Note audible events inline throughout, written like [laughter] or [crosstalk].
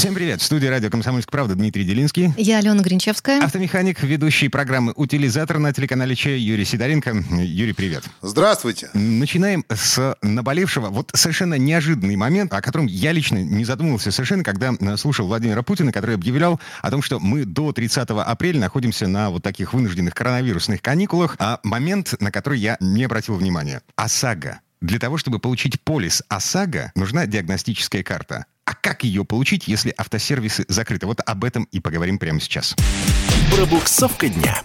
Всем привет! В студии радио «Комсомольская правда» Дмитрий Делинский. Я Алена Гринчевская. Автомеханик, ведущий программы «Утилизатор» на телеканале Че Юрий Сидоренко. Юрий, привет. Здравствуйте. Начинаем с наболевшего. Вот совершенно неожиданный момент, о котором я лично не задумывался совершенно, когда слушал Владимира Путина, который объявлял о том, что мы до 30 апреля находимся на вот таких вынужденных коронавирусных каникулах, а момент, на который я не обратил внимания. ОСАГО. Для того, чтобы получить полис ОСАГО, нужна диагностическая карта. А как ее получить, если автосервисы закрыты? Вот об этом и поговорим прямо сейчас. Пробуксовка дня.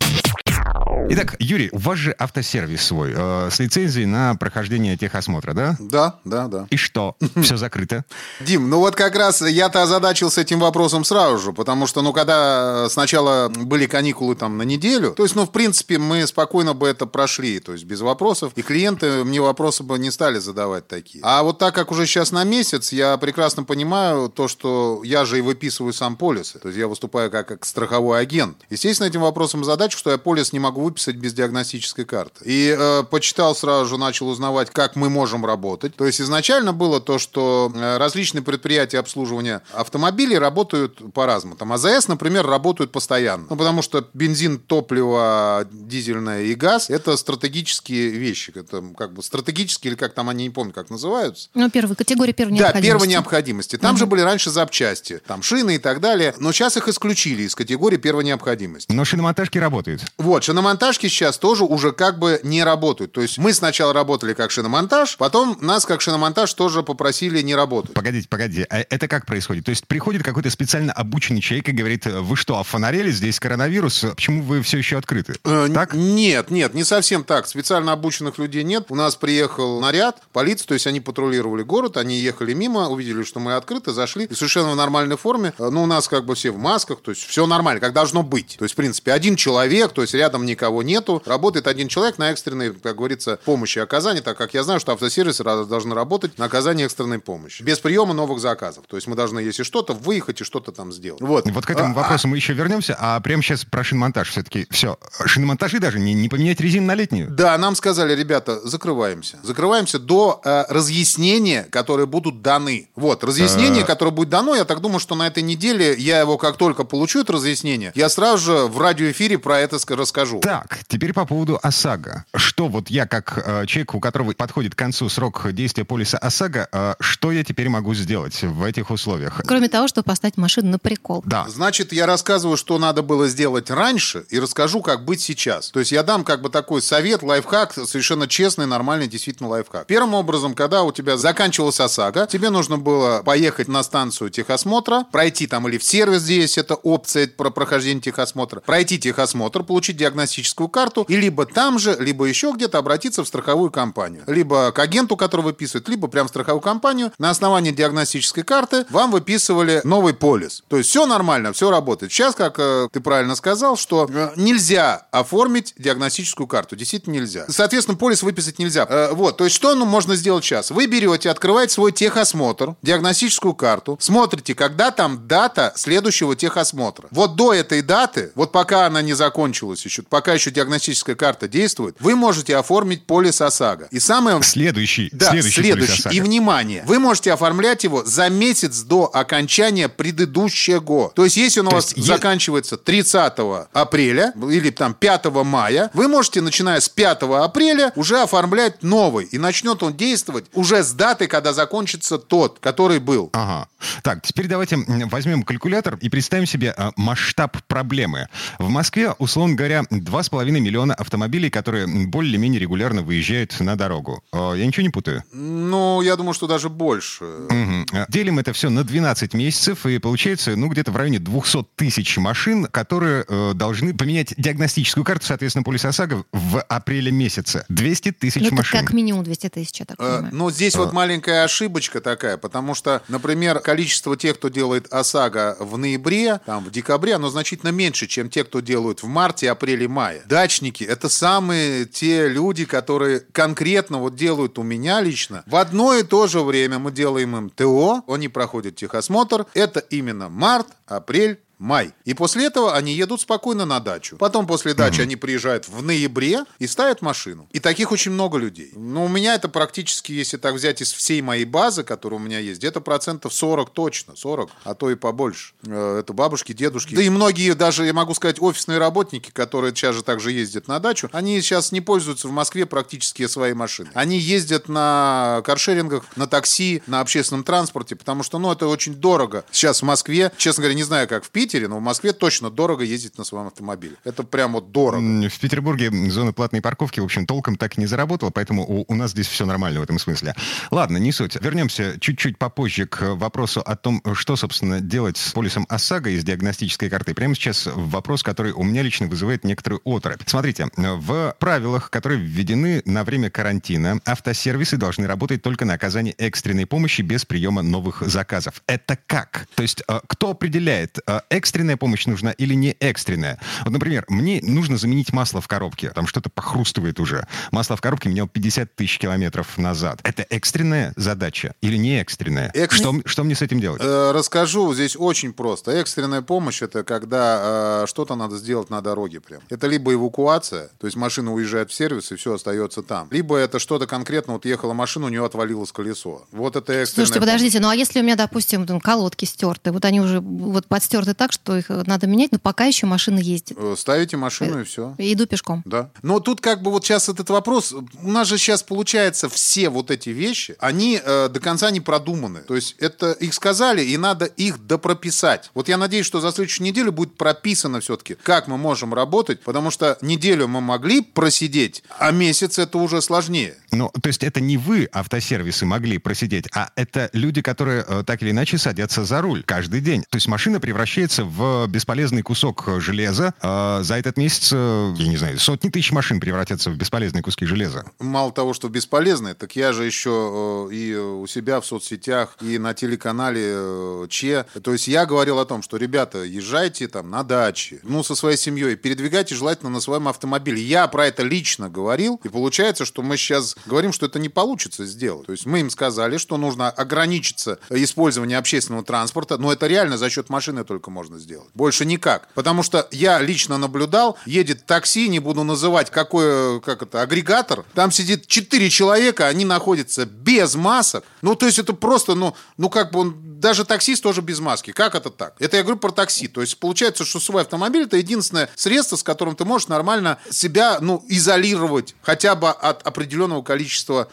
Итак, Юрий, у вас же автосервис свой э, с лицензией на прохождение техосмотра, да? Да, да, да. И что? [laughs] Все закрыто? Дим, ну вот как раз я-то озадачился этим вопросом сразу же, потому что, ну, когда сначала были каникулы там на неделю, то есть, ну, в принципе, мы спокойно бы это прошли, то есть без вопросов, и клиенты мне вопросы бы не стали задавать такие. А вот так как уже сейчас на месяц, я прекрасно понимаю то, что я же и выписываю сам полисы, то есть я выступаю как, как страховой агент. Естественно, этим вопросом задача, что я полис не могу выписать без диагностической карты. И э, почитал сразу же, начал узнавать, как мы можем работать. То есть изначально было то, что э, различные предприятия обслуживания автомобилей работают по-разному. Там АЗС, например, работают постоянно. Ну, потому что бензин, топливо, дизельное и газ – это стратегические вещи. Это как бы стратегические, или как там они, не помню, как называются. Ну, первая категория первой Да, необходимости. первой необходимости. Там же были раньше запчасти, там шины и так далее. Но сейчас их исключили из категории первой необходимости. Но шиномонтажки работают. Вот, шиномонтажки сейчас тоже уже как бы не работают. То есть мы сначала работали как шиномонтаж, потом нас как шиномонтаж тоже попросили не работать. Погодите, погодите, а это как происходит? То есть приходит какой-то специально обученный человек и говорит, вы что, офонарели, здесь коронавирус, почему вы все еще открыты? Э, Так? Нет, нет, не совсем так. Специально обученных людей нет. У нас приехал наряд, полиция, то есть они патрулировали город, они ехали мимо, увидели, что мы открыты, зашли, и совершенно в нормальной форме. Ну, у нас как бы все в масках, то есть все нормально, как должно быть. То есть, в принципе, один человек, то есть рядом никого нету, работает один человек на экстренной, как говорится, помощи и оказании, так как я знаю, что автосервисы должны работать на оказании экстренной помощи. Без приема новых заказов. То есть мы должны, если что-то, выехать и что-то там сделать. Вот. Вот к этому А, вопросу мы еще вернемся, а прямо сейчас про шиномонтаж все-таки. Все, шиномонтажи даже не, не поменять резину на летнюю. Да, нам сказали, ребята, закрываемся. Закрываемся до э, разъяснения, которые будут даны. Вот, разъяснение, А. которое будет дано, я так думаю, что на этой неделе я его как только получу, это разъяснение, я сразу же в радиоэфире про это ска- расскажу. Так, теперь по поводу ОСАГО. Что вот я, как э, человек, у которого подходит к концу срок действия полиса ОСАГО, э, что я теперь могу сделать в этих условиях? Кроме того, чтобы поставить машину на прикол. Да. Значит, я рассказываю, что надо было сделать раньше, и расскажу, как быть сейчас. То есть я дам как бы такой совет, лайфхак, совершенно честный, нормальный, действительно лайфхак. Первым образом, когда у тебя заканчивалась ОСАГО, тебе нужно было поехать на станцию техосмотра, пройти там или в сервис, здесь это опция про прохождение техосмотра, пройти техосмотр, получить диагностическую карту, и либо там же, либо еще где-то обратиться в страховую компанию. Либо к агенту, который выписывает, либо прям в страховую компанию. На основании диагностической карты вам выписывали новый полис. То есть все нормально, все работает. Сейчас, как э, ты правильно сказал, что э, нельзя оформить диагностическую карту. Действительно нельзя. Соответственно, полис выписать нельзя. Э, вот, то есть что ну, можно сделать сейчас? Вы берете, открываете свой техосмотр, диагностическую карту, смотрите, когда там дата следующего техосмотра. Вот до этой даты, вот пока она не закончилась еще, пока еще диагностическая карта действует, вы можете оформить полис ОСАГО. И самое... Следующий, Да, следующий, следующий. И внимание, вы можете оформлять его за месяц до окончания предыдущего. То есть, если он у вас есть, заканчивается 30 апреля или там 5 мая, вы можете, начиная с 5 апреля, уже оформлять новый. И начнет он действовать уже с даты, когда закончится тот, который был. Ага. Так, теперь давайте возьмем калькулятор и представим себе а, масштаб проблемы. В Москве, условно говоря, 2,5 миллиона автомобилей, которые более-менее регулярно выезжают на дорогу. О, Я ничего не путаю? Ну, я думаю, что даже больше. А, Делим это все на 12 месяцев, и получается, ну, где-то в районе 200 тысяч машин, которые э, должны поменять диагностическую карту, соответственно, полис ОСАГО в апреле месяце. 200 тысяч Ну, это машин. как минимум 200 тысяч, я так Э, понимаю. Но здесь вот маленькая ошибочка такая, потому что, например, количество тех, кто делает ОСАГО в ноябре, там, в декабре, оно значительно меньше, чем те, кто делают в марте, апреле, мае. Дачники – это самые те люди, которые конкретно вот делают у меня лично. В одно и то же время мы делаем им ТО, они проходят техосмотр. Это именно март, апрель, май. И после этого они едут спокойно на дачу. Потом после дачи они приезжают в ноябре и ставят машину. И таких очень много людей. Но у меня это практически, если так взять из всей моей базы, которая у меня есть, где-то процентов 40 точно, 40, а то и побольше. Э, Это бабушки, дедушки. Да и многие даже, я могу сказать, офисные работники, которые сейчас же также ездят на дачу, они сейчас не пользуются в Москве практически своей машиной. Они ездят на каршерингах, на такси, на общественном транспорте, потому что, ну, это очень дорого. Сейчас в Москве, честно говоря, не знаю, как в Питере, но в Москве точно дорого ездить на своем автомобиле. Это прям вот дорого. В Петербурге зона платной парковки, в общем, толком так и не заработала, поэтому у, у нас здесь все нормально в этом смысле. Ладно, не суть. Вернемся чуть-чуть попозже к вопросу о том, что, собственно, делать с полисом ОСАГО из диагностической карты. Прямо сейчас вопрос, который у меня лично вызывает некоторую оторопь. Смотрите, в правилах, которые введены на время карантина, автосервисы должны работать только на оказание экстренной помощи без приема новых заказов. Это как? То есть э, кто определяет, э, экстренная помощь нужна или не экстренная? Вот, например, мне нужно заменить масло в коробке. Там что-то похрустывает уже. Масло в коробке менял 50 тысяч километров назад. Это экстренная задача или не экстренная? Экс- Что, что мне с этим делать? Э, Расскажу, здесь очень просто. Экстренная помощь это когда э, что-то надо сделать на дороге прям. Это либо эвакуация, то есть машина уезжает в сервис и все остается там. Либо это что-то конкретно, вот ехала машина, у нее отвалилось колесо. Вот это экстренная Слушайте, подождите, ну а если у меня, допустим, там, колодки стерты, вот они уже вот подстерты так, что их надо менять, но пока еще машина ездит. Э, Ставите машину и все. Иду пешком. Да. Но тут как бы вот сейчас этот вопрос, у нас же сейчас получается все вот эти вещи, они э, до конца не продуманы. То есть это их сказали, и надо их допрописать. Вот я надеюсь, что за следующую неделю будет прописано все-таки, как мы можем работать, потому что неделю мы могли просидеть, а месяц это уже сложнее. Ну, то есть это не вы, автосервисы, могли просидеть, а это люди, которые э, так или иначе садятся за руль каждый день. То есть машина превращается в бесполезный кусок железа. Э, за этот месяц, э, я не знаю, сотни тысяч машин превратятся в бесполезные куски железа. Мало того, что бесполезные, так я же еще и у себя в соцсетях, и на телеканале Че. То есть я говорил о том, что, ребята, езжайте там на даче, ну, со своей семьей, передвигайте желательно на своем автомобиле. Я про это лично говорил, и получается, что мы сейчас говорим, что это не получится сделать. То есть мы им сказали, что нужно ограничиться использованием общественного транспорта, но это реально за счет машины только можно сделать. Больше никак. Потому что я лично наблюдал, едет такси, не буду называть какой, как это, агрегатор, там сидит 4 человека, они находятся без масок. Ну, то есть это просто, ну, ну как бы он, даже таксист тоже без маски. Как это так? Это я говорю про такси. То есть получается, что свой автомобиль это единственное средство, с которым ты можешь нормально себя, ну, изолировать хотя бы от определенного количества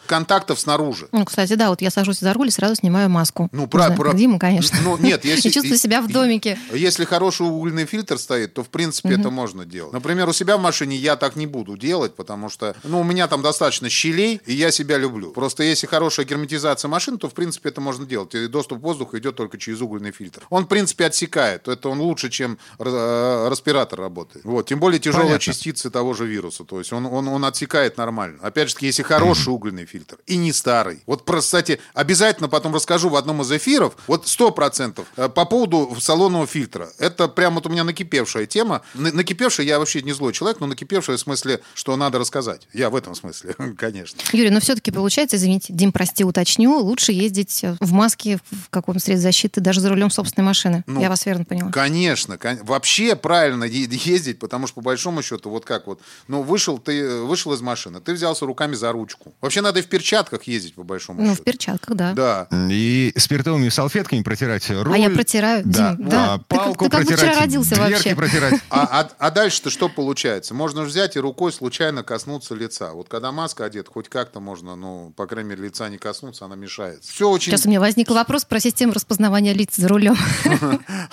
контактов снаружи. Ну, кстати, да, вот я сажусь за руль и сразу снимаю маску. Ну, про- знаю, про- Дима, конечно. Ну, нет, [laughs] если... И чувствую себя в домике. Если хороший угольный фильтр стоит, то, в принципе, это можно делать. Например, у себя в машине я так не буду делать, потому что, ну, у меня там достаточно щелей, и я себя люблю. Просто если хорошая герметизация машин, то, в принципе, это можно делать. И доступ воздуха идет только через угольный фильтр. Он, в принципе, отсекает. Это он лучше, чем э, респиратор работает. Вот. Тем более тяжелые Понятно. частицы того же вируса. То есть он, он, он отсекает нормально. Опять же, если хороший угольный фильтр и не старый. Вот, просто, кстати, обязательно потом расскажу в одном из эфиров, вот 100% э, по поводу салонного фильтра. Это прям вот у меня накипевшая тема. На- Накипевшая, я вообще не злой человек, но накипевшая в смысле, что надо рассказать. Я в этом смысле, [laughs] конечно. Юрий, но все-таки получается, извините, Дим, прости, уточню, лучше ездить в маске, в каком средстве защиты, даже за рулем собственной машины. Ну, Я вас верно поняла. Конечно, кон- вообще правильно ездить, потому что по большому счету вот как вот, ну вышел ты э, вышел из машины, ты взялся руками за ручку. Вообще надо и в перчатках ездить по большому Ну, в счету. перчатках, да. Да. И спиртовыми салфетками протирать руль. А я протираю, Да. Дим, да. А, Ты как- палку ты как протирать, вчера родился вообще. протирать. А, а- а дальше-то что получается? Можно взять и рукой случайно коснуться лица. Вот когда маска одета, хоть как-то можно, ну, по крайней мере, лица не коснуться, она мешает. Все очень... Сейчас у меня возник вопрос про систему распознавания лиц за рулем. [laughs]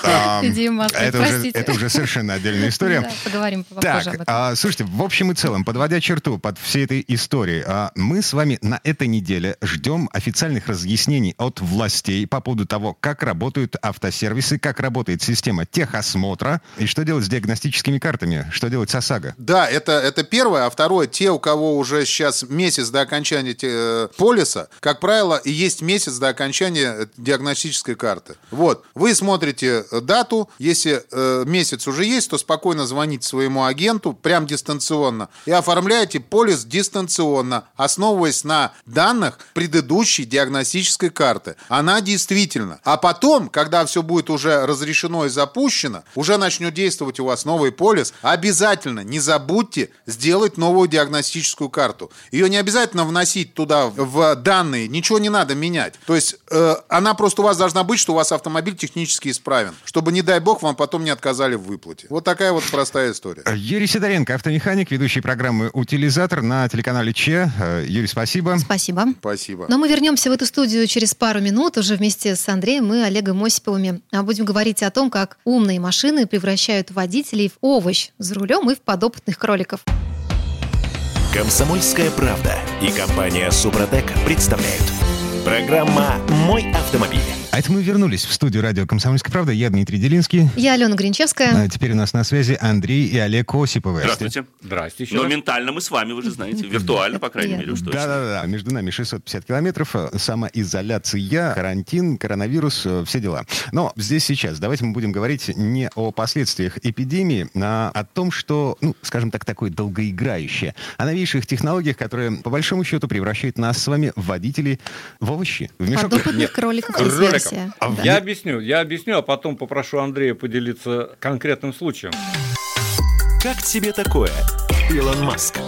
А, [laughs] Дима, это, уже, совершенно отдельная история. Поговорим попозже Так, об этом. а, слушайте, в общем и целом, подводя черту под всей этой историей, а, мы с вами на этой неделе ждем официальных разъяснений от властей по поводу того, как работают автосервисы, как работает система техосмотра и что делать с диагностическими картами, что делать с ОСАГО. Да, это, это первое. А второе, те, у кого уже сейчас месяц до окончания э, полиса, как правило, есть месяц до окончания э, диагностической карты. Вот. Вы смотрите э, дату. Если э, месяц уже есть, то спокойно звоните своему агенту, прям дистанционно, и оформляете полис дистанционно. Основываясь на данных предыдущей диагностической карты. Она действительно. А потом, когда все будет уже разрешено и запущено, уже начнет действовать у вас новый полис, обязательно не забудьте сделать новую диагностическую карту. Ее не обязательно вносить туда в данные, ничего не надо менять. То есть э, она просто у вас должна быть, что у вас автомобиль технически исправен, чтобы, не дай бог, вам потом не отказали в выплате. Вот такая вот простая история. Юрий Сидоренко, автомеханик, ведущий программы «Утилизатор» на телеканале Че. Юрий, спасибо. Спасибо. Спасибо. Но мы вернемся в эту студию через пару минут уже вместе с Андреем и Олегом Осиповыми. А Будем говорить о том, как умные машины превращают водителей в овощ за рулем и в подопытных кроликов. Комсомольская правда и компания Супротек представляют. Программа «Мой автомобиль». А это мы вернулись в студию радио «Комсомольская правда». Я Дмитрий Делинский. Я Алена Гринчевская. А теперь у нас на связи Андрей и Олег Осиповы. Здравствуйте. Здрасте еще Но раз. ментально мы с вами, вы же знаете. Виртуально, по крайней мере, уж точно. Да-да-да, между нами 650 километров, э, самоизоляция, карантин, коронавирус, э, все дела. Но здесь сейчас давайте мы будем говорить не о последствиях эпидемии, а о том, что, ну, скажем так, такое долгоиграющее, о новейших технологиях, которые, по большому счету, превращают нас с вами, водителей, в овощи, в мешок. Подопытных кроликов есть кроликов. Версия. А Да. Я объясню, я объясню, а потом попрошу Андрея поделиться конкретным случаем. Как тебе такое, Илон Маск?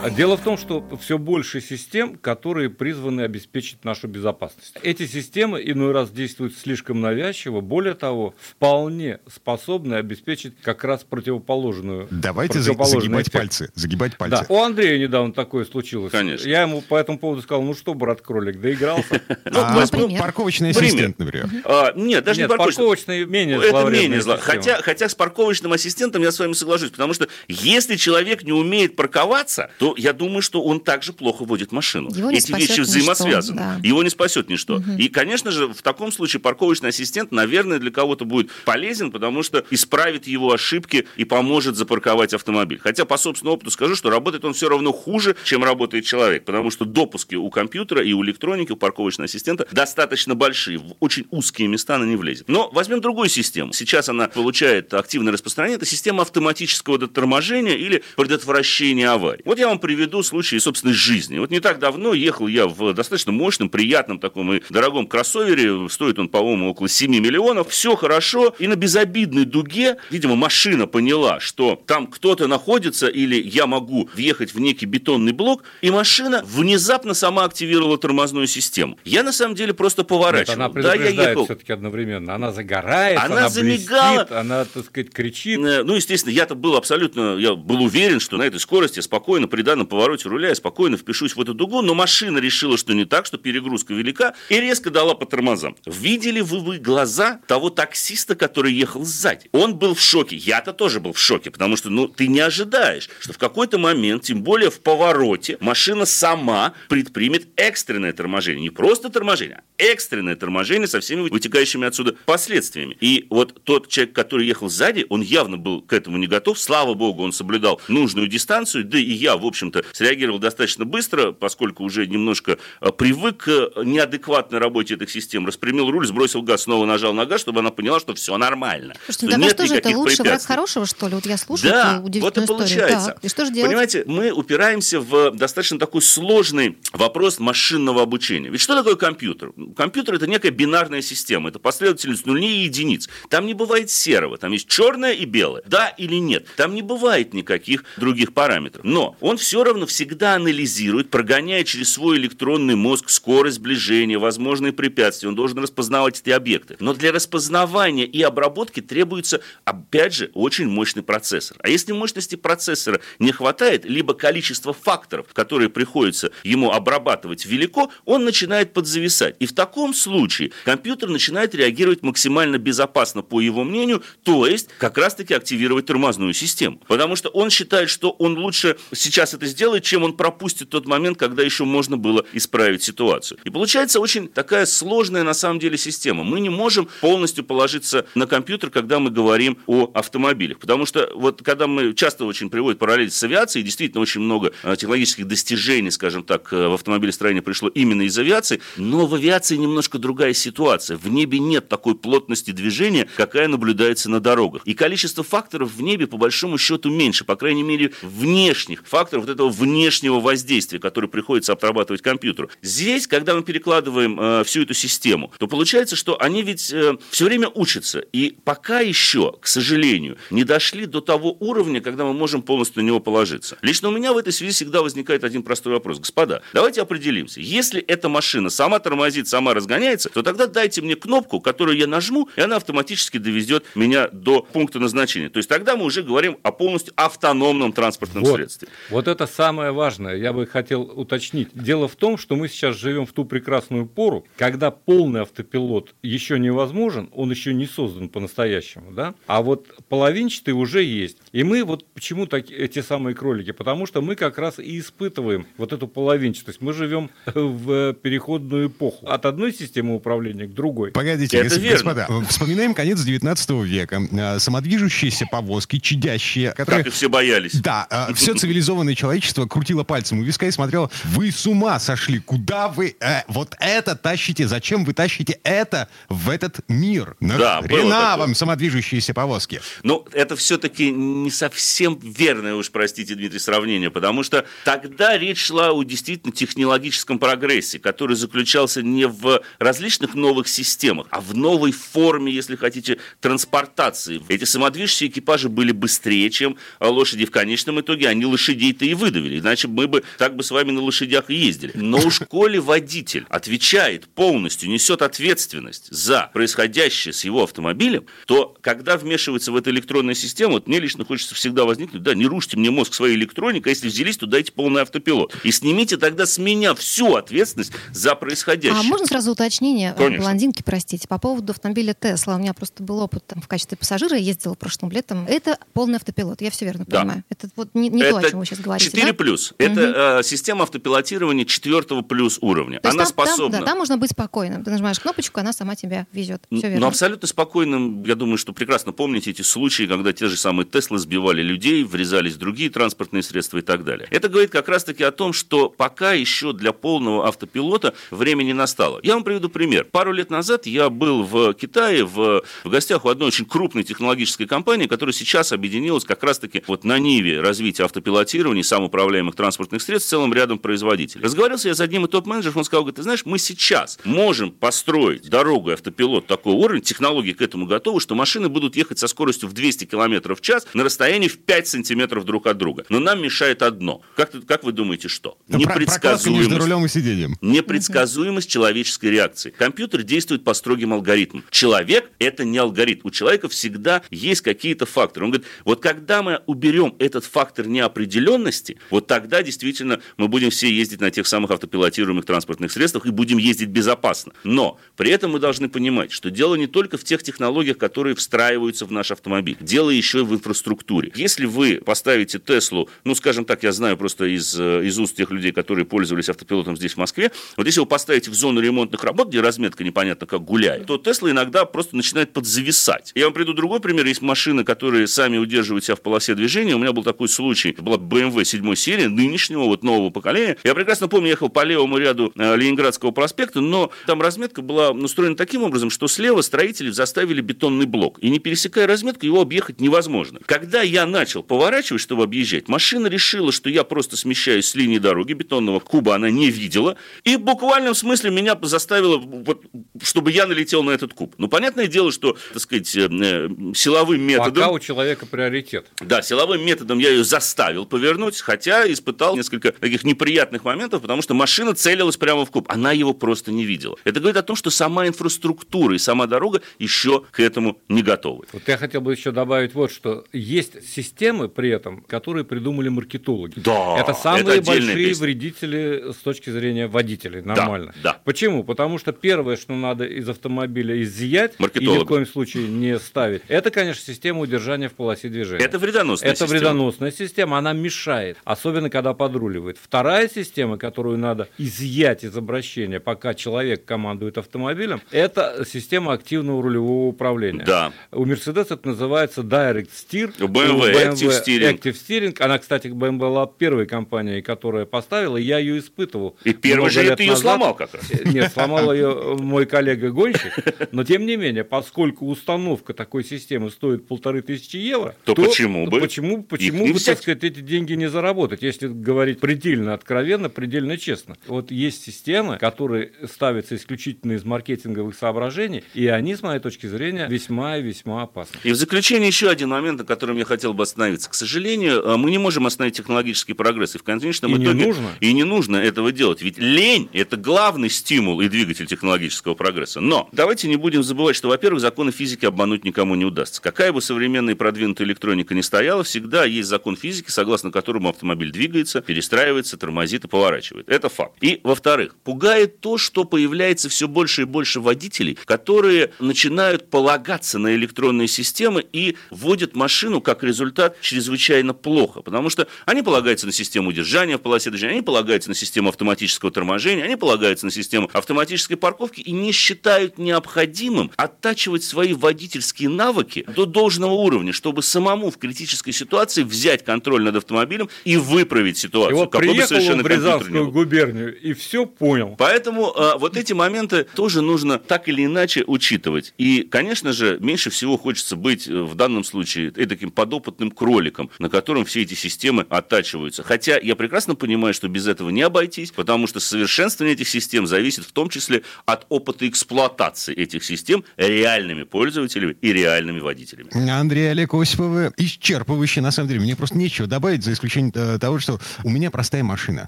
А Дело в том, что все больше систем, которые призваны обеспечить нашу безопасность. Эти системы иной раз действуют слишком навязчиво, более того, вполне способны обеспечить как раз противоположную. Давайте противоположный загибать эффект. пальцы, загибать Да, пальцы. у Андрея недавно такое случилось. Конечно. Я ему по этому поводу сказал, ну что, брат кролик, доигрался. [laughs] Ну, А, например? парковочный ассистент, например. А, нет, даже не парковочный. менее Это менее зло. хотя с парковочным ассистентом я с вами соглашусь, потому что если человек не умеет парковаться, то я думаю, что он также плохо водит машину. Его Эти вещи ничто, взаимосвязаны. да. Его не спасет ничто. И, конечно же, в таком случае парковочный ассистент, наверное, для кого-то будет полезен, потому что исправит его ошибки и поможет запарковать автомобиль. Хотя по собственному опыту скажу, что работает он все равно хуже, чем работает человек, потому что допуски у компьютера и у электроники, у парковочного ассистента достаточно большие. В очень узкие места она не влезет. Но возьмем другую систему. Сейчас она получает активное распространение. Это система автоматического торможения или предотвращения аварий. Вот я вам приведу случай из собственной жизни. Вот не так давно ехал я в достаточно мощном, приятном таком и дорогом кроссовере. Стоит он, по-моему, около 7 миллионов. Все хорошо. И на безобидной дуге, видимо, машина поняла, что там кто-то находится или я могу въехать в некий бетонный блок, и машина внезапно сама активировала тормозную систему. Я на самом деле просто Нет, поворачивал. она да, я ехал. все-таки одновременно. Она загорает, Она она, замигала. блестит, она, так сказать, кричит. Э, Ну, естественно, я-то был абсолютно, я был уверен, что на этой скорости спокойно при данном повороте руля я спокойно впишусь в эту дугу, но машина решила, что не так, что перегрузка велика, и резко дала по тормозам. Видели вы, вы глаза того таксиста, который ехал сзади? Он был в шоке, я-то тоже был в шоке, потому что, ну, ты не ожидаешь, что в какой-то момент, тем более в повороте, машина сама предпримет экстренное торможение. Не просто торможение, а экстренное торможение со всеми вытекающими отсюда последствиями. И вот тот человек, который ехал сзади, он явно был к этому не готов. Слава богу, он соблюдал нужную дистанцию. Да и я, в общем-то, среагировал достаточно быстро, поскольку уже немножко э, привык к э, неадекватной работе этих систем. Распрямил руль, сбросил газ, снова нажал на газ, чтобы она поняла, что все нормально. Слушайте, что ну, нет что же это лучше враг хорошего, что ли? Вот я слушаю Да, вот и получается. Так, и что же делать? Понимаете, мы упираемся в достаточно такой сложный вопрос машинного обучения. Ведь что такое компьютер? Компьютер это некая бинарная система, это последовательность нулей и единиц. Там не бывает серого, там есть черное и белое. Да или нет. Там не бывает никаких других параметров. Но он все равно всегда анализирует, прогоняя через свой электронный мозг скорость сближения, возможные препятствия. Он должен распознавать эти объекты. Но для распознавания и обработки требуется, опять же, очень мощный процессор. А если мощности процессора не хватает, либо количество факторов, которые приходится ему обрабатывать, велико, он начинает подзависать. И в таком случае компьютер начинает реагировать максимально безопасно, по его мнению, то есть как раз-таки активировать тормозную систему. Потому что он считает, что он лучше сейчас это сделает, чем он пропустит тот момент, когда еще можно было исправить ситуацию. И получается очень такая сложная на самом деле система. Мы не можем полностью положиться на компьютер, когда мы говорим о автомобилях. Потому что вот когда мы часто очень приводят параллель с авиацией, действительно очень много э, технологических достижений, скажем так, э, в автомобилестроении пришло именно из авиации, но в авиации немножко другая ситуация. В небе нет такой плотности движения, какая наблюдается на дорогах. И количество факторов в небе, по большому счету, меньше. По крайней мере, внешних факторов, вот этого внешнего воздействия, которое приходится обрабатывать компьютеру. Здесь, когда мы перекладываем э, всю эту систему, то получается, что они ведь э, все время учатся. И пока еще, к сожалению, не дошли до того уровня, когда мы можем полностью на него положиться. Лично у меня в этой связи всегда возникает один простой вопрос. Господа, давайте определимся. Если эта машина сама тормозит, сама разгоняется, то тогда дайте мне кнопку, которую я нажму, и она автоматически довезет меня до пункта назначения. То есть тогда мы уже говорим о полностью автономном транспортном вот, средстве. Вот это самое важное, я бы хотел уточнить. Дело в том, что мы сейчас живем в ту прекрасную пору, когда полный автопилот еще невозможен, он еще не создан по-настоящему, да? А вот половинчатый уже есть. И мы вот почему так, эти самые кролики? Потому что мы как раз и испытываем вот эту половинчатость. Мы живем в переходную эпоху от одной системы управления к другой. Погодите, Это гос- верно. господа, вспоминаем конец 19 века. Э, Самодвижущиеся повозки, чадящие, которые... Как и все боялись. Да, все цивилизованное [laughs] человечество крутило пальцем у виска и смотрело, вы с ума сошли, куда вы э, вот это тащите, зачем вы тащите это в этот мир? Да, было Нахрена вам самодвижущиеся повозки? Но это все-таки не совсем верное, уж простите, Дмитрий, сравнение, потому что тогда речь шла о действительно технологическом прогрессе, который заключался не в различных новых системах, а в новой форме, если хотите, транспортации. Эти самодвижущие экипажи были быстрее, чем лошади. В конечном итоге они лошадей-то и выдавили, иначе мы бы так бы с вами на лошадях и ездили. Но уж коли водитель отвечает полностью, несет ответственность за происходящее с его автомобилем, то когда вмешивается в эту электронную систему, вот мне лично хочется всегда возникнуть, да, не рушьте мне мозг своей электроникой, а если взялись, то дайте полный автопилот. И снимите тогда с меня всю ответственность за происходящее. А можно сразу уточнение, э, Конечно. блондинки, простите, по поводу автомобиля Тесла. У меня просто был опыт там, в качестве пассажира, я ездила прошлым летом. Это полный автопилот, я все верно Да. понимаю. Это вот не, не то, о чем вы сейчас говорите, 4 да? плюс. Это э, система автопилотирования четвертого плюс уровня. То Она там, там- способна. да, там можно быть спокойным. Ты нажимаешь кнопочку, она сама тебя везет. Все Ну, верно. абсолютно спокойным, я думаю, что прекрасно помните эти случаи, когда те же самые Теслы сбивали людей, врезались в другие транспортные средства и так далее. Это говорит как раз-таки о том, что пока еще для полного автопилота время не настало. Я вам приведу пример. Пару лет назад я был в Китае в, в гостях у одной очень крупной технологической компании, которая сейчас объединилась как раз-таки вот на ниве развития автопилотирования самоуправляемых транспортных средств целым рядом производителей. Разговаривался я с одним из топ-менеджеров, он сказал, говорит, ты знаешь, мы сейчас можем построить дорогу и автопилот такого уровня, технологии к этому готовы, что машины будут ехать со скоростью в 200 км в час на расстоянии в 5 сантиметров друг от друга. Но нам мешает одно. Как, как вы думаете, что? Про- прокладка между Непредсказуемость. рулем и сиденьем. Непредсказуемость человеческой реакции. Компьютер действует по строгим алгоритмам. Человек – это не алгоритм. У человека всегда есть какие-то факторы. Он говорит, вот когда мы уберем этот фактор неопределенности, вот тогда действительно мы будем все ездить на тех самых автопилотируемых транспортных средствах и будем ездить безопасно. Но при этом мы должны понимать, что дело не только в тех технологиях, которые встраиваются в наш автомобиль. Дело еще и в инфраструктуре. Если вы поставите Теслу, ну, скажем так, я знаю просто из, э, из уст тех людей, которые пользовались автопилотом здесь, в Москве, вот если вы поставите в зону ремонтных работ, где разметка непонятно как гуляет, то Тесла иногда просто начинает подзависать. Я вам приду другой пример. Есть машины, которые сами удерживают себя в полосе движения. У меня был такой случай. Была BMW 7 серии, нынешнего, вот нового поколения. Я прекрасно помню, ехал по левому ряду э, Ленинградского проспекта, но там разметка была устроена таким образом, что слева строители заставили бетонный блок. И не пересекая разметку, его объехать невозможно. Когда я начал поворачивать, чтобы объезжать, машина решила, что я просто смещаюсь с линии дороги, бетонного куба она не видела, и в буквальном смысле меня заставила, вот, чтобы я налетел на этот куб. Ну, понятное дело, что, так сказать, э, э, силовым методом... Пока у человека приоритет. Да, силовым методом я ее заставил повернуть, хотя испытал несколько таких неприятных моментов, потому что машина целилась прямо в куб. Она его просто не видела. Это говорит о том, что сама инфраструктура и сама дорога еще к этому не готовы. Вот я хотел бы еще добавить вот что. Есть системы при этом, которые придумали маркетологи. Да, Это самые это большие песня. вредители с точки зрения водителей. Нормально. да. Почему? Потому что первое, что надо из автомобиля изъять и ни в коем случае не ставить, это, конечно, система удержания в полосе движения. Это вредоносная Это система. вредоносная система, она мешает, особенно когда подруливает. Вторая система, которую надо изъять из обращения, пока человек командует автомобилем, это система активного рулевого управления. Да. У Mercedes это называется Direct Steer. У BMW Active Steering. Active Steering. Она, кстати, BMW была первой компанией, которая поставила, я ее испытывал. И первый же ты ее назад. сломал как раз. Э, Нет, сломал ее мой коллега-гонщик, но тем не менее, поскольку установка такой системы стоит полторы тысячи евро, То почему то бы Почему, почему бы, так сказать, эти деньги не не заработать, если говорить предельно откровенно, предельно честно. Вот есть системы, которые ставятся исключительно из маркетинговых соображений, и они, с моей точки зрения, весьма и весьма опасны. И в заключение еще один момент, на котором я хотел бы остановиться. К сожалению, э, мы не можем остановить технологический прогресс, и в конечном И не итоге... нужно. И не нужно этого делать, ведь лень – это главный стимул и двигатель технологического прогресса. Но давайте не будем забывать, что, во-первых, законы физики обмануть никому не удастся. Какая бы современная и продвинутая электроника ни стояла, всегда есть закон физики, согласно которому автомобиль двигается, перестраивается, тормозит и поворачивает. Это факт. И, во-вторых, пугает то, что появляется все больше и больше водителей, которые начинают полагаться на электронные системы и вводят машину как результат чрезвычайно плохо, потому что они полагаются на систему удержания в полосе движения, они полагаются на систему автоматического торможения, они полагаются на систему автоматической парковки и не считают необходимым оттачивать свои водительские навыки до должного уровня, чтобы самому в критической ситуации взять контроль над автомобилем и выправить И ситуацию. вот какой бы приехал совершенно в Рязанскую губернию и все понял. Поэтому э, вот эти моменты тоже нужно так или иначе учитывать. И, конечно же, меньше всего хочется быть э, в данном случае таким подопытным кроликом, на котором все эти системы оттачиваются. Хотя я прекрасно понимаю, что без этого не обойтись, потому что совершенствование этих систем зависит в том числе от опыта эксплуатации этих систем реальными пользователями и реальными водителями. Андрей Олег Осиповы исчерпывающе, на самом деле. Мне просто нечего добавить, за исключением э, того, что у меня простая машина.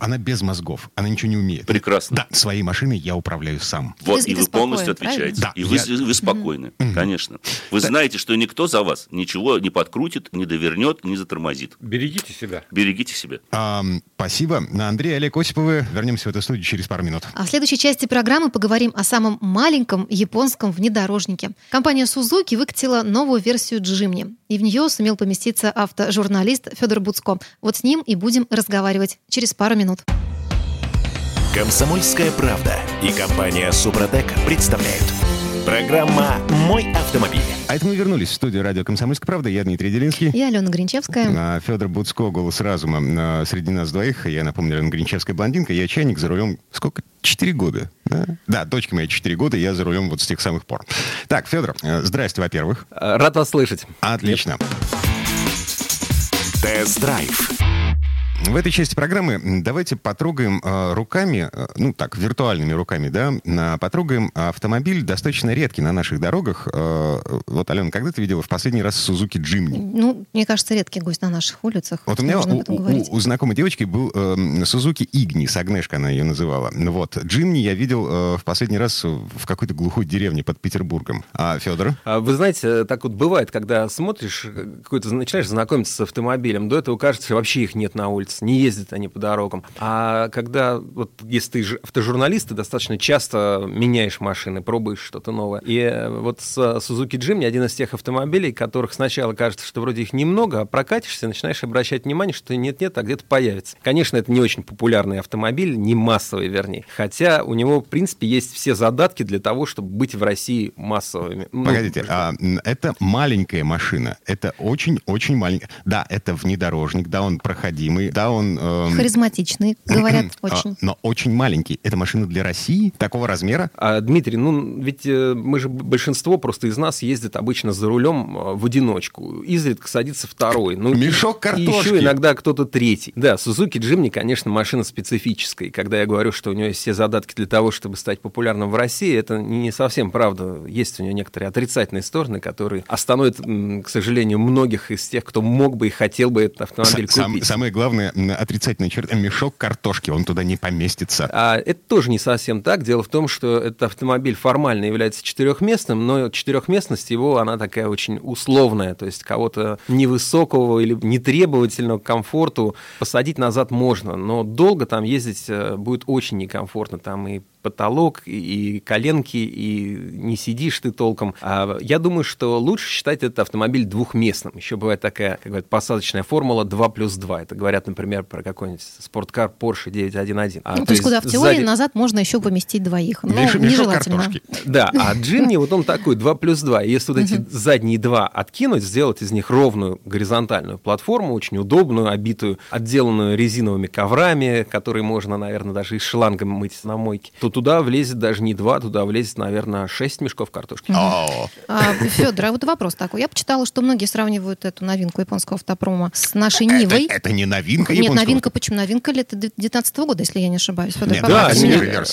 Она без мозгов. Она ничего не умеет. Прекрасно. Да, своей машиной я управляю сам. Вот, и ты вы полностью отвечаете. правильно? и Да, вы, я- вы спокойны, конечно. Вы знаете, что никто за вас ничего не подкрутит, не довернет, не затормозит. Берегите себя. Берегите себя. Ам, спасибо. Андрей Олег Осиповы. Вернемся в эту студию через пару минут. А в следующей части программы поговорим о самом маленьком японском внедорожнике. Компания Suzuki выкатила новую версию Джимни, и в нее сумел поместиться автожурналист Федор Буцко. Вот с ним и будем разговаривать через пару минут. Комсомольская правда и компания Супротек представляют. Программа «Мой автомобиль». А это мы вернулись в студию радио «Комсомольская правда». Я Дмитрий Делинский. Я Алена Гринчевская. А, Федор Буцко, голос разума. А, Среди нас двоих, я напомню, Алена Гринчевская блондинка, я чайник за рулем сколько? Четыре года. Да? да, дочка моя четыре года, я за рулем вот с тех самых пор. Так, Федор, э, здрасте, во-первых. Рад вас слышать. Отлично. Тест-драйв. В этой части программы давайте потрогаем э, руками, э, ну так, виртуальными руками, да, на- потрогаем автомобиль достаточно редкий на наших дорогах. Э, вот, Алена, когда ты видела в последний раз Сузуки Джимни? Ну, мне кажется, редкий гость на наших улицах. Вот у меня у, у- у знакомой девочки был э, Сузуки Игнис, Агнешка она ее называла. Ну Вот. Джимни я видел э, в последний раз в какой-то глухой деревне под Петербургом. А Федор? А Вы знаете, так вот бывает, когда смотришь, э, какой-то начинаешь знакомиться с автомобилем, до этого кажется, что вообще их нет на улице, не ездят они по дорогам. А когда, вот если ты автожурналист, ты достаточно часто меняешь машины, пробуешь что-то новое. И э, вот с э, Suzuki Jimny один из тех автомобилей, которых сначала кажется, что вроде их немного, а прокатишься, начинаешь обращать внимание, что нет-нет, а где-то появится. Конечно, это не очень популярный автомобиль, не массовый, вернее. Хотя у него, в принципе, есть все задатки для того, чтобы быть в России массовыми. Ну, Погодите, а, м, это маленькая машина. Это очень-очень маленькая. Да, это внедорожник, да, он проходимый, да, он... эм, Харизматичный, [clears throat] говорят, а, очень. но очень маленький. Это машина для России такого размера? А, Дмитрий, ну ведь э, мы же большинство просто из нас ездит обычно за рулем э, в одиночку. Изредка садится второй. Ну, Мешок и картошки. еще иногда кто-то третий. Да, Suzuki Jimny, конечно, машина специфическая. И когда я говорю, что у нее есть все задатки для того, чтобы стать популярным в России, это не совсем правда. Есть у нее некоторые отрицательные стороны, которые остановят, к сожалению, многих из тех, кто мог бы и хотел бы этот автомобиль Са- сам- купить. самое главное, отрицательная черта, мешок картошки, он туда не поместится. А это тоже не совсем так. Дело в том, что этот автомобиль формально является четырехместным, но четырехместность его, она такая очень условная. То есть кого-то невысокого или нетребовательного к комфорту посадить назад можно, но долго там ездить э, будет очень некомфортно. Там и потолок, и коленки, и не сидишь ты толком. А я думаю, что лучше считать этот автомобиль двухместным. Еще бывает такая, как говорят, посадочная формула 2 плюс 2. Это говорят, например, про какой-нибудь спорткар Porsche 911. А, Ну, то есть, куда в теории сзади- назад можно еще поместить двоих. Но Меш- мешок нежелательно. картошки. Да, а [laughs] Джимни вот он такой 2 плюс 2. И Если вот эти задние два откинуть, сделать из них ровную горизонтальную платформу, очень удобную, обитую, отделанную резиновыми коврами, которые можно, наверное, даже и шлангом мыть на мойке, то туда влезет даже не два, туда влезет, наверное, 6 мешков картошки. А, Федор, а вот вопрос такой. Я почитала, что многие сравнивают эту новинку японского автопрома с нашей это, Нивой. это не новинка, Нет, новинка, почему? Новинка лет 2019 года, если я не ошибаюсь. Да,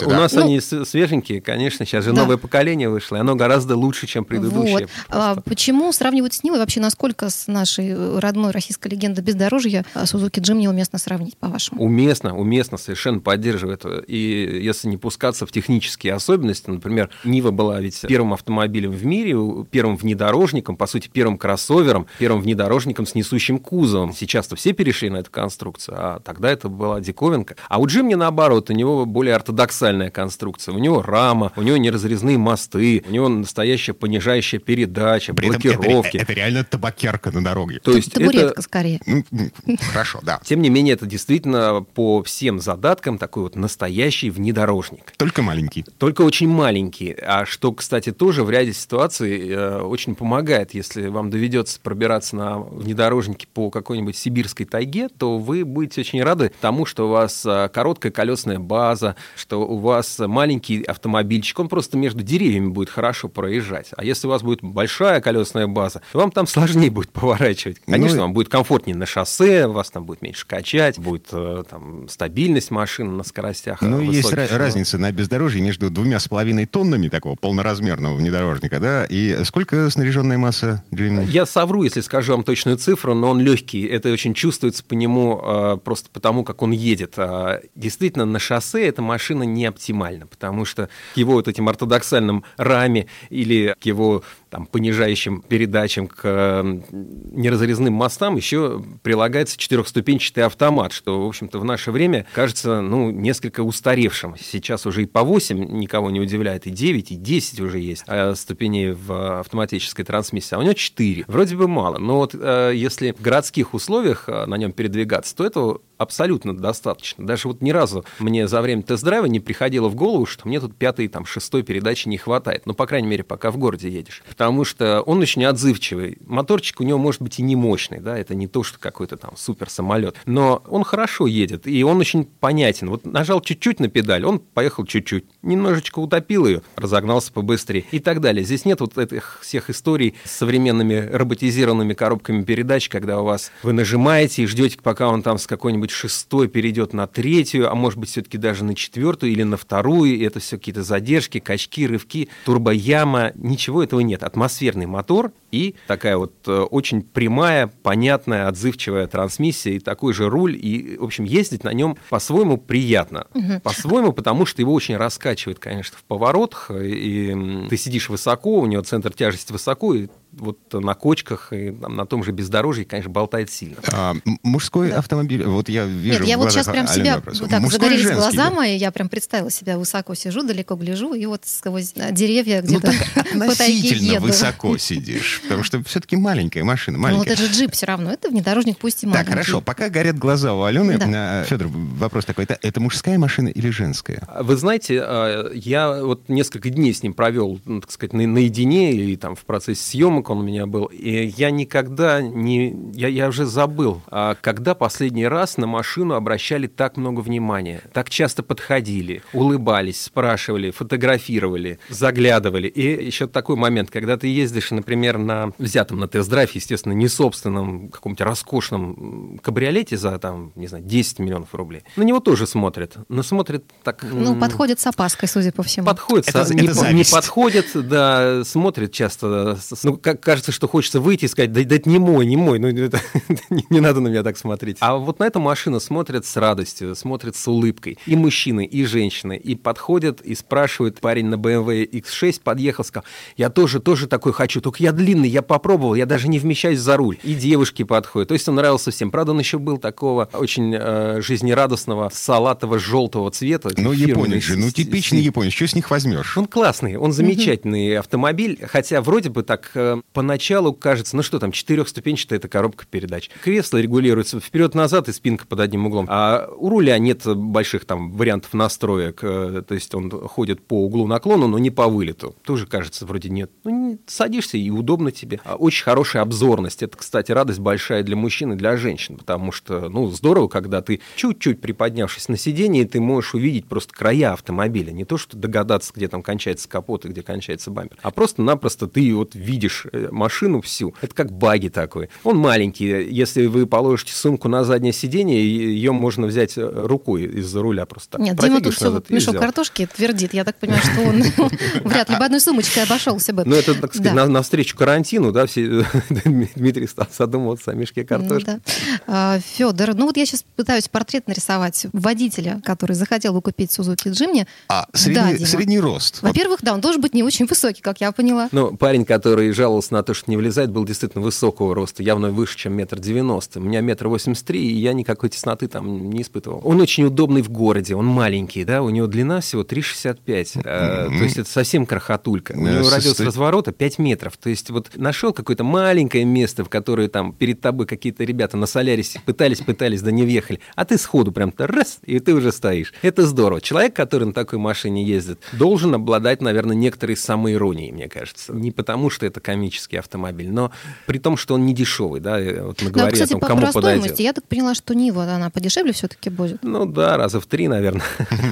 у нас Ну, они свеженькие, конечно, сейчас же новое поколение вышло, и оно гораздо лучше, чем предыдущее. А почему сравнивают с ним и вообще насколько с нашей э, родной российской легендой бездорожья а, Сузуки Джим неуместно сравнить, по-вашему? Уместно, уместно, совершенно поддерживает. И если не пускаться в технические особенности, например, Нива была ведь первым автомобилем в мире, первым внедорожником, по сути, первым кроссовером, первым внедорожником с несущим кузовом. Сейчас-то все перешли на эту конструкцию, а тогда это была диковинка. А у Джимни, наоборот, у него более ортодоксальная конструкция. У него рама, у него неразрезные мосты, у него настоящая понижающая передача, При этом это, блокировки. это реально табакерка на дороге. То есть это Табуретка скорее. Ну, м, хорошо, да. тем не менее, это действительно по всем задаткам такой вот настоящий внедорожник. Только маленький. Только очень маленький. А что, кстати, тоже в ряде ситуаций э, очень помогает. Если вам доведется пробираться на внедорожнике по какой-нибудь сибирской тайге, то вы будете очень рады тому, что у вас э, короткая колесная база, что у вас маленький автомобильчик. Он просто между деревьями будет хорошо проезжать. А если у вас будет большая колесная база, то вам там сложнее будет поворачивать. Конечно, Ну, вам будет комфортнее на шоссе, вас там будет меньше качать, будет э, там стабильность машины на скоростях. Ну, э, есть высоких. ра- разница на бездорожье между двумя с половиной тоннами такого полноразмерного внедорожника, да, и сколько снаряженная масса Джимни? Я совру, если скажу вам точную цифру, но он легкий. Это очень чувствуется по нему э, просто потому, как он едет. А, действительно, на шоссе эта машина не оптимальна, потому что его вот этим ортодоксальным раме или его там, понижающим передачам к неразрезным мостам еще прилагается четырехступенчатый автомат, что, в общем-то, в наше время кажется, ну, несколько устаревшим. Сейчас уже и по 8 никого не удивляет, и 9, и 10 уже есть э, ступеней в автоматической трансмиссии, а у него 4. Вроде бы мало, но вот э, если в городских условиях э, на нем передвигаться, то этого абсолютно достаточно. Даже вот ни разу мне за время тест-драйва не приходило в голову, что мне тут пятой, там, шестой передачи не хватает. Ну, по крайней мере, пока в городе едешь. Потому что он очень отзывчивый. Моторчик у него может быть и не мощный, да, это не то, что какой-то там супер самолет. Но он хорошо едет, и он очень понятен. Вот нажал чуть-чуть на педаль, он поехал чуть-чуть. Немножечко утопил ее, разогнался побыстрее и так далее. Здесь нет вот этих всех историй с современными роботизированными коробками передач, когда у вас вы нажимаете и ждете, пока он там с какой-нибудь шестой перейдет на третью, а может быть все-таки даже на четвертую или на вторую. И это все какие-то задержки, качки, рывки, турбояма. Ничего этого нет. Атмосферный мотор и такая вот э, очень прямая, понятная, отзывчивая трансмиссия и такой же руль. И, в общем, ездить на нем по-своему приятно. По-своему, потому что его очень раскачивает, конечно, в поворотах. И ты сидишь высоко, у него центр тяжести высоко, и вот на кочках и там, на том же бездорожье, конечно, болтает сильно. А, мужской автомобиль, вот я вижу Нет, я вот сейчас прям себя, вот так Мужской, загорелись женский, глаза да? мои, я прям представила себя высоко сижу, далеко гляжу, и вот сквозь деревья Ну где-то так [laughs] по тайге относительно еду. высоко сидишь, потому что все-таки маленькая машина, Ну вот маленькая. это же джип все равно, это внедорожник, пусть и Так, маленький. хорошо, пока горят глаза у Алены, Да. Федор, вопрос такой, это, это мужская машина или женская? Вы знаете, э, я вот несколько дней с ним провел, ну, так сказать, на- наедине или там в процессе съемок он у меня был, и я никогда не... Я, я уже забыл, а когда последний раз на машину обращали так много внимания, так часто подходили, улыбались, спрашивали, фотографировали, заглядывали. И еще такой момент, когда ты ездишь, например, на взятом на тест-драйв, естественно, не собственном каком-то роскошном кабриолете за, там, не знаю, 10 миллионов рублей, на него тоже смотрят, но смотрят так... Ну, м, подходит с опаской, судя по всему. Подходит, Это- со- это не, по- не зависть. подходит, да, смотрит часто. Ну, как кажется, что хочется выйти и сказать, да, да это не мой, не мой, ну это- [laughs] не, не надо на меня так смотреть. А вот на эту машину смотрят с радостью, смотрят с улыбкой. И мужчины, и женщины. И подходят, и спрашивают, парень на BMW X6 подъехал, сказал, я тоже, тоже такой хочу, только я длинный, я попробовал, я даже не вмещаюсь за руль. И девушки подходят. То есть он нравился всем. Правда, он еще был такого очень э, жизнерадостного салатово-желтого цвета. Ну, японец же, ну, типичный японец, что с них возьмешь? он классный, он замечательный автомобиль, хотя вроде бы так э, поначалу кажется, ну что там, четырехступенчатая эта коробка передач. Кресло регулируется вперед-назад и спинка под одним углом. А у руля нет больших там вариантов настроек, э, то есть он ходит по углу наклона, но не по вылету. Тоже кажется, вроде нет. Ну, не- садишься и удобно тебе. А Очень хорошая обзорность. Это, кстати, радость большая для мужчин и для женщин, потому что, ну, здорово, когда ты чуть-чуть приподнявшись на сиденье, ты можешь увидеть просто края автомобиля. Не то, что догадаться, где там кончается капот и где кончается бампер, а просто-напросто ты вот видишь машину всю. Это как баги такой. Он маленький. Если вы положите сумку на заднее сиденье, ее можно взять рукой из-за руля просто так. Нет, Дима тут все мешок картошки твердит. Я так понимаю, что он [laughs] вряд ли бы одной сумочкой обошелся бы. Ну, это, так сказать, да. навстречу карантину, да, все, [laughs] Дмитрий стал задумываться о мешке картошки. Да. А, Федор, ну вот я сейчас пытаюсь портрет нарисовать водителя, который захотел бы купить Сузуки Джимни. А, средний, да, средний рост. Во-первых, да, он должен быть не очень высокий, как я поняла. Ну, парень, который жаловался на то, что не влезает, был действительно высокого роста, явно выше, чем метр девяносто. У меня метр восемьдесят три, и я никакой тесноты там не испытывал. Он очень удобный в городе, он маленький, да, у него длина всего 3,65. Mm-hmm. А, то есть это совсем крохотулька. У него радиус разворота 5 метров. То есть вот нашел какое-то маленькое место, в которое там перед тобой какие-то ребята на Солярисе пытались, пытались, да не въехали, а ты сходу прям-то раз, и ты уже стоишь. Это здорово. Человек, который на такой машине ездит, должен обладать, наверное, некоторой самоиронией, мне кажется. Не потому, что это комический автомобиль, но при том, что он не дешевый, да, вот мы говорили кстати, о том, по, кому по подойдет. Я так поняла, что Нива, она подешевле все-таки будет. Ну да, раза в три, наверное.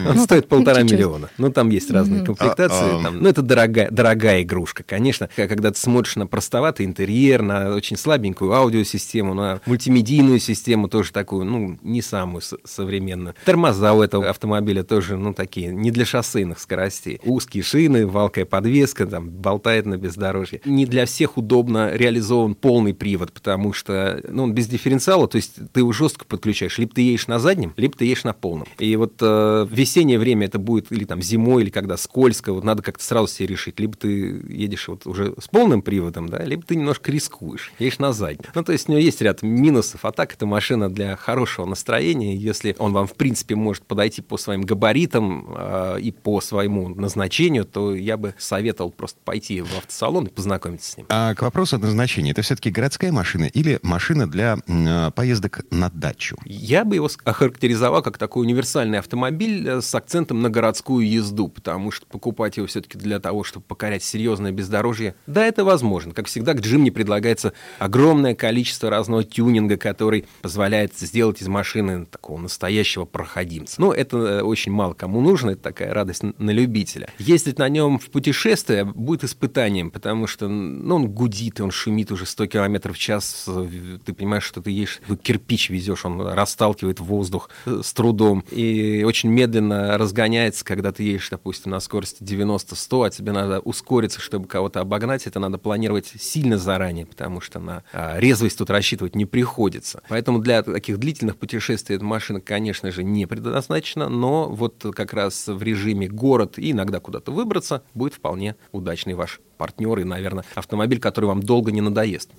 Он ну, стоит полтора миллиона. Ну там есть разные комплектации. А, а. Ну это дорогая, дорогая игрушка, конечно. Когда ты смотришь на простоватый интерьер, на очень слабенькую аудиосистему, на мультимедийную систему тоже такую, ну, не самую современную. Тормоза у этого автомобиля тоже, ну, такие, не для шоссейных скоростей. Узкие шины, валкая подвеска, там, болтает на бездорожье. Не для всех удобно реализован полный привод, потому что, ну, он без дифференциала, то есть ты его жестко подключаешь. Либо ты едешь на заднем, либо ты едешь на полном. И вот э, весеннее время это будет или там зимой, или когда скользко, вот надо как-то сразу себе решить. Либо ты едешь вот уже с полным приводом, да, либо ты немножко рискуешь, едешь на заднем. Ну, то есть у него есть ряд минусов, а так это машина для хорошего настроения, если он вам, в принципе, может подойти по своим габаритам э, и по своему назначению, то я бы советовал просто пойти в автосалон и познакомиться с ним. А к вопросу о назначении, это все-таки городская машина или машина для э, поездок на дачу? Я бы его охарактеризовал как такой универсальный автомобиль э, с акцентом на городскую езду, потому что покупать его все-таки для того, чтобы покорять серьезное бездорожье, да, это возможно. Как всегда, к Джимни предлагается огромное количество разного тюнинга, который позволяет сделать из машины такого настоящего проходимца. Но это э, очень мало кому нужно, это такая радость на любителя. Ездить на нем в путешествие будет испытанием, потому что ну, он гудит, и он шумит уже 100 км в час. Ты понимаешь, что ты едешь, кирпич везешь, он расталкивает воздух э, с трудом. И очень медленно разгоняется, когда ты едешь, допустим, на скорости 90-100, а тебе надо ускориться, чтобы кого-то обогнать. Это надо планировать сильно заранее, потому что на а, резвость тут рассчитывать не приходится. Поэтому для таких длительных путешествий эта машина, конечно же, не предназначена, но вот как раз в режиме город и иногда куда-то выбраться будет вполне удачный ваш партнер и, наверное, автомобиль, который вам долго не надоест.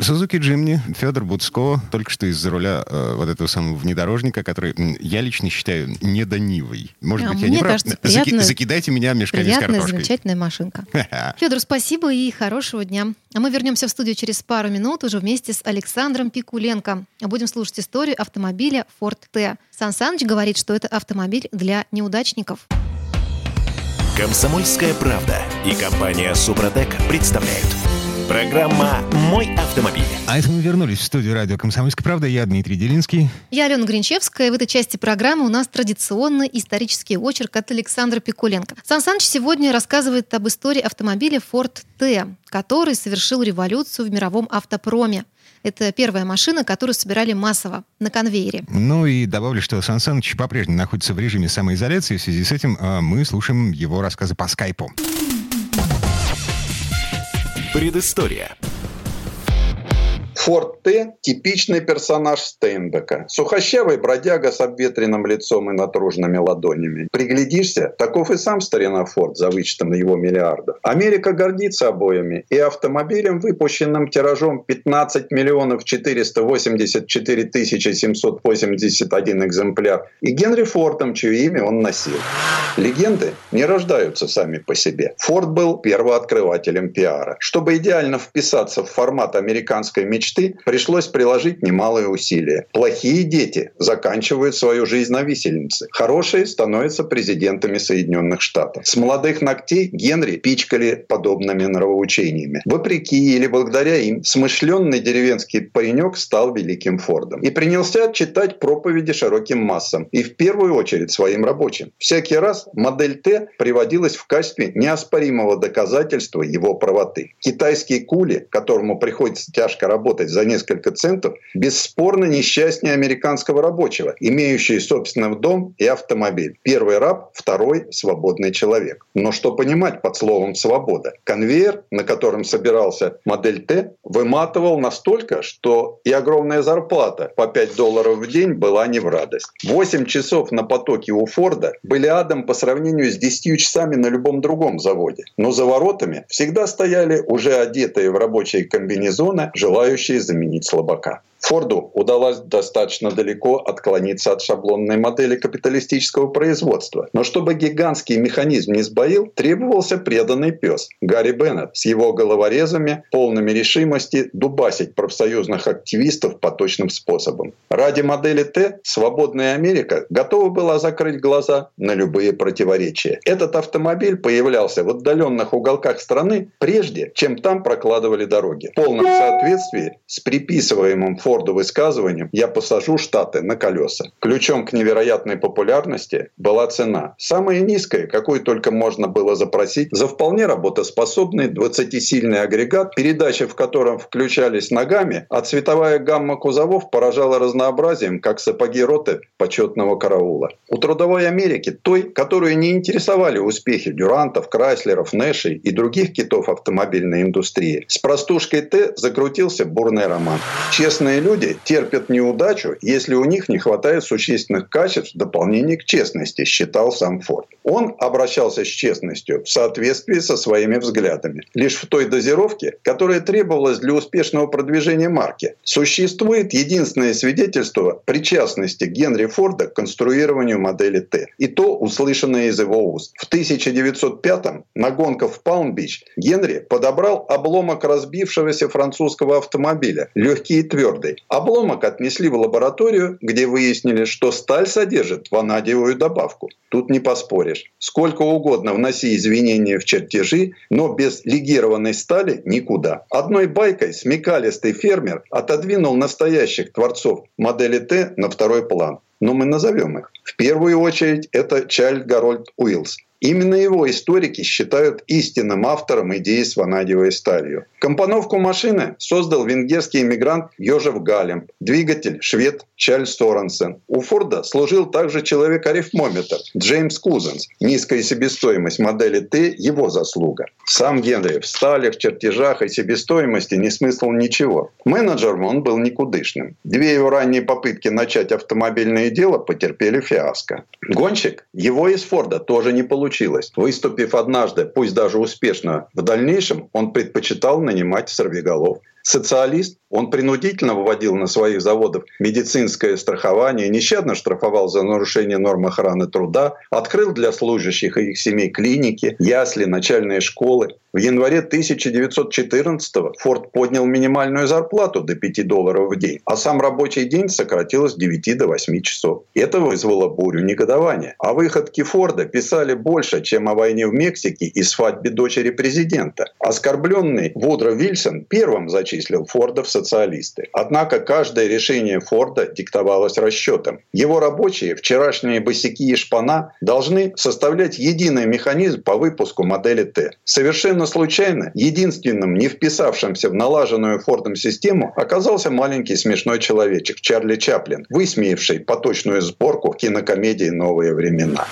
Сузуки угу. Джимни, Федор Буцко, только что из-за руля э, вот этого самого внедорожника, который я лично считаю недонивой. Может а, быть, я не прав. Кажется, приятная, Закидайте меня мешками приятная, с картошкой. замечательная машинка. [laughs] Федор, спасибо и хорошего дня. А мы вернемся в студию через пару минут уже вместе с Александром Пикуленко. Будем слушать историю автомобиля Ford T. Сан Саныч говорит, что это автомобиль для неудачников. Комсомольская правда и компания Супротек представляют. Программа «Мой автомобиль». А это мы вернулись в студию радио «Комсомольская правда». Я Дмитрий Делинский. Я Алена Гринчевская. В этой части программы у нас традиционный исторический очерк от Александра Пикуленко. Сан Саныч сегодня рассказывает об истории автомобиля Ford T, который совершил революцию в мировом автопроме. Это первая машина, которую собирали массово на конвейере. Ну и добавлю, что Сан Саныч по-прежнему находится в режиме самоизоляции. В связи с этим э, мы слушаем его рассказы по скайпу. Предыстория. Форд Т – типичный персонаж Стейнбека. Сухощавый бродяга с обветренным лицом и натруженными ладонями. Приглядишься, таков и сам старина Форд за вычетом его миллиардов. Америка гордится обоями и автомобилем, выпущенным тиражом 15 миллионов 484 тысячи 781 экземпляр, и Генри Фордом, чье имя он носил. Легенды не рождаются сами по себе. Форд был первооткрывателем пиара. Чтобы идеально вписаться в формат американской мечты, мечты пришлось приложить немалые усилия. Плохие дети заканчивают свою жизнь на висельнице. Хорошие становятся президентами Соединенных Штатов. С молодых ногтей Генри пичкали подобными нравоучениями. Вопреки или благодаря им, смышленный деревенский паренек стал великим Фордом и принялся читать проповеди широким массам и в первую очередь своим рабочим. Всякий раз, модель Т приводилась в качестве неоспоримого доказательства его правоты. Китайские кули, которому приходится тяжко работать за несколько центов, бесспорно несчастнее американского рабочего, имеющий собственный дом и автомобиль. Первый раб, второй – свободный человек. Но что понимать под словом «свобода»? Конвейер, на котором собирался модель Т, выматывал настолько, что и огромная зарплата по 5 долларов в день была не в радость. 8 часов на потоке у Форда были адом по сравнению с 10 часами на любом другом заводе. Но за воротами всегда стояли уже одетые в рабочие комбинезоны, желающие заменить слабака. Форду удалось достаточно далеко отклониться от шаблонной модели капиталистического производства. Но чтобы гигантский механизм не сбоил, требовался преданный пес Гарри Беннет с его головорезами, полными решимости дубасить профсоюзных активистов поточным способом. Ради модели Т свободная Америка готова была закрыть глаза на любые противоречия. Этот автомобиль появлялся в отдаленных уголках страны прежде, чем там прокладывали дороги. В полном соответствии с приписываемым Форду высказыванием «я посажу Штаты на колеса». Ключом к невероятной популярности была цена. Самая низкая, какую только можно было запросить за вполне работоспособный 20-сильный агрегат, передачи в котором включались ногами, а цветовая гамма кузовов поражала разнообразием, как сапоги роты почетного караула. У трудовой Америки, той, которую не интересовали успехи Дюрантов, Крайслеров, Нэшей и других китов автомобильной индустрии, с простушкой Т закрутился бурный роман. Честные Честные люди терпят неудачу, если у них не хватает существенных качеств в дополнение к честности, считал сам Форд. Он обращался с честностью в соответствии со своими взглядами. Лишь в той дозировке, которая требовалась для успешного продвижения марки. Существует единственное свидетельство причастности Генри Форда к конструированию модели Т. И то услышанное из его уст. В 1905-м на гонках в Палм-Бич Генри подобрал обломок разбившегося французского автомобиля, легкий и твердый твердый. Обломок отнесли в лабораторию, где выяснили, что сталь содержит ванадиевую добавку. Тут не поспоришь. Сколько угодно вноси извинения в чертежи, но без легированной стали никуда. Одной байкой смекалистый фермер отодвинул настоящих творцов модели Т на второй план но мы назовем их. В первую очередь это Чайльд Гарольд Уиллс, Именно его историки считают истинным автором идеи с ванадиевой сталью. Компоновку машины создал венгерский иммигрант Йожеф Галамб, двигатель швед Чарльз Соренсен. У Форда служил также человек-арифмометр Джеймс Кузенс. Низкая себестоимость модели Т – его заслуга. Сам Генри в сталях, чертежах и себестоимости не смыслил ничего. Менеджером он был никудышным. Две его ранние попытки начать автомобильное дело потерпели фиаско. Гонщик его из Форда тоже не получил получилось. Выступив однажды, пусть даже успешно, в дальнейшем он предпочитал нанимать сорвиголов. Социалист, он принудительно выводил на своих заводах медицинское страхование, нещадно штрафовал за нарушение норм охраны труда, открыл для служащих и их семей клиники, ясли, начальные школы. В январе 1914 Форд поднял минимальную зарплату до 5 долларов в день, а сам рабочий день сократилось с 9 до 8 часов. Это вызвало бурю негодования. О выходке Форда писали больше, чем о войне в Мексике и свадьбе дочери президента. Оскорбленный Вудро Вильсон первым зачислил Форда в социалисты. Однако каждое решение Форда диктовалось расчетом. Его рабочие, вчерашние босики и шпана, должны составлять единый механизм по выпуску модели Т. Совершенно случайно, единственным не вписавшимся в налаженную Фордом систему оказался маленький смешной человечек Чарли Чаплин, высмеявший поточную сборку в кинокомедии «Новые времена».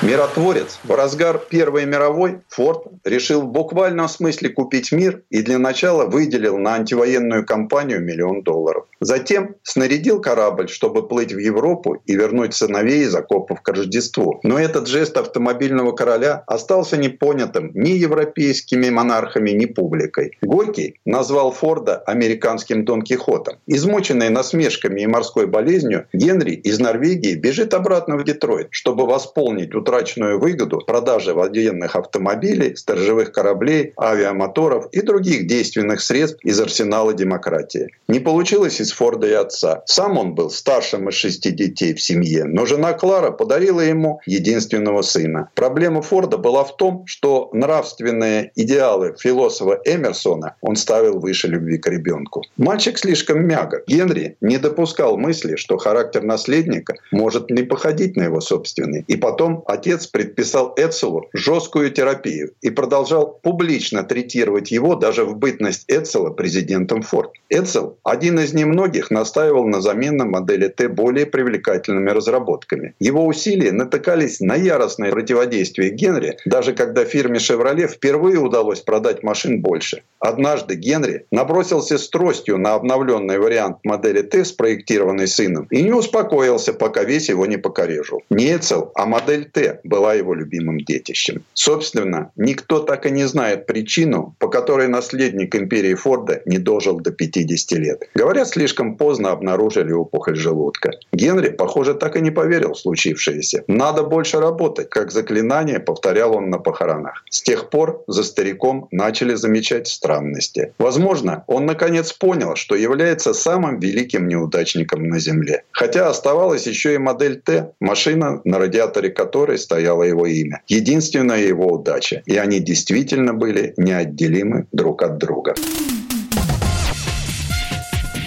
Миротворец. В разгар Первой мировой Форд решил в буквальном смысле купить мир и для начала выделил на антивоенную кампанию миллион долларов. Затем снарядил корабль, чтобы плыть в Европу и вернуть сыновей из окопов к Рождеству. Но этот жест автомобильного короля остался непонятым ни европейскими монархами, ни публикой. Горький назвал Форда американским Дон Кихотом. Измученный насмешками и морской болезнью, Генри из Норвегии бежит обратно в Детройт, чтобы восполнить утраченную выгоду продажи военных автомобилей, сторожевых кораблей, авиамоторов и других действенных средств из арсенала демократии. Не получилось и из Форда и отца. Сам он был старшим из шести детей в семье, но жена Клара подарила ему единственного сына. Проблема Форда была в том, что нравственные идеалы философа Эмерсона он ставил выше любви к ребенку. Мальчик слишком мягок. Генри не допускал мысли, что характер наследника может не походить на его собственный. И потом отец предписал Эцелу жесткую терапию и продолжал публично третировать его даже в бытность Эцела президентом Форд. Эцел, один из немногих, настаивал на замене модели Т более привлекательными разработками. Его усилия натыкались на яростное противодействие Генри, даже когда фирме «Шевроле» впервые удалось продать машин больше. Однажды Генри набросился с тростью на обновленный вариант модели Т, спроектированный сыном, и не успокоился, пока весь его не покорежил. Не Эцел, а модель Т была его любимым детищем. Собственно, никто так и не знает причину, по которой наследник империи Форда не дожил до 50 лет. Говорят, слишком поздно обнаружили опухоль желудка. Генри, похоже, так и не поверил в случившееся. Надо больше работать, как заклинание повторял он на похоронах. С тех пор за стариком начали замечать странности. Возможно, он наконец понял, что является самым великим неудачником на Земле. Хотя оставалась еще и модель Т, машина, на радиаторе которой стояло его имя. Единственная его удача. И они действительно были неотделимы друг от друга.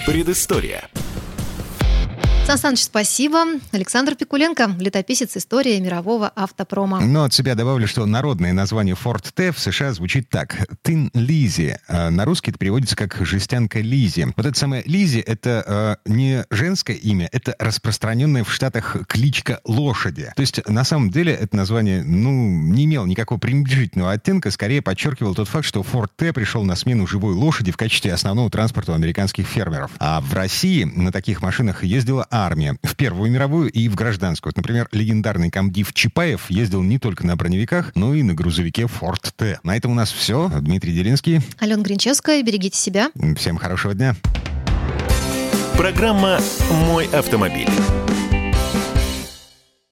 Предыстория. Сан Саныч, спасибо. Александр Пикуленко, летописец истории мирового автопрома. Но от себя добавлю, что народное название Ford T в США звучит так. Тин Лизи. А на русский это переводится как жестянка Лизи. Вот это самое Лизи — это э, не женское имя, это распространенная в Штатах кличка лошади. То есть на самом деле это название ну, не имело никакого пренебрежительного оттенка, скорее подчеркивал тот факт, что Ford T пришел на смену живой лошади в качестве основного транспорта у американских фермеров. А в России на таких машинах ездила армия в Первую мировую и в гражданскую. Вот, например, легендарный комдив Чапаев ездил не только на броневиках, но и на грузовике Ford T. На этом у нас все. Дмитрий Делинский. Алена Гринчевская, берегите себя. Всем хорошего дня. Программа «Мой автомобиль».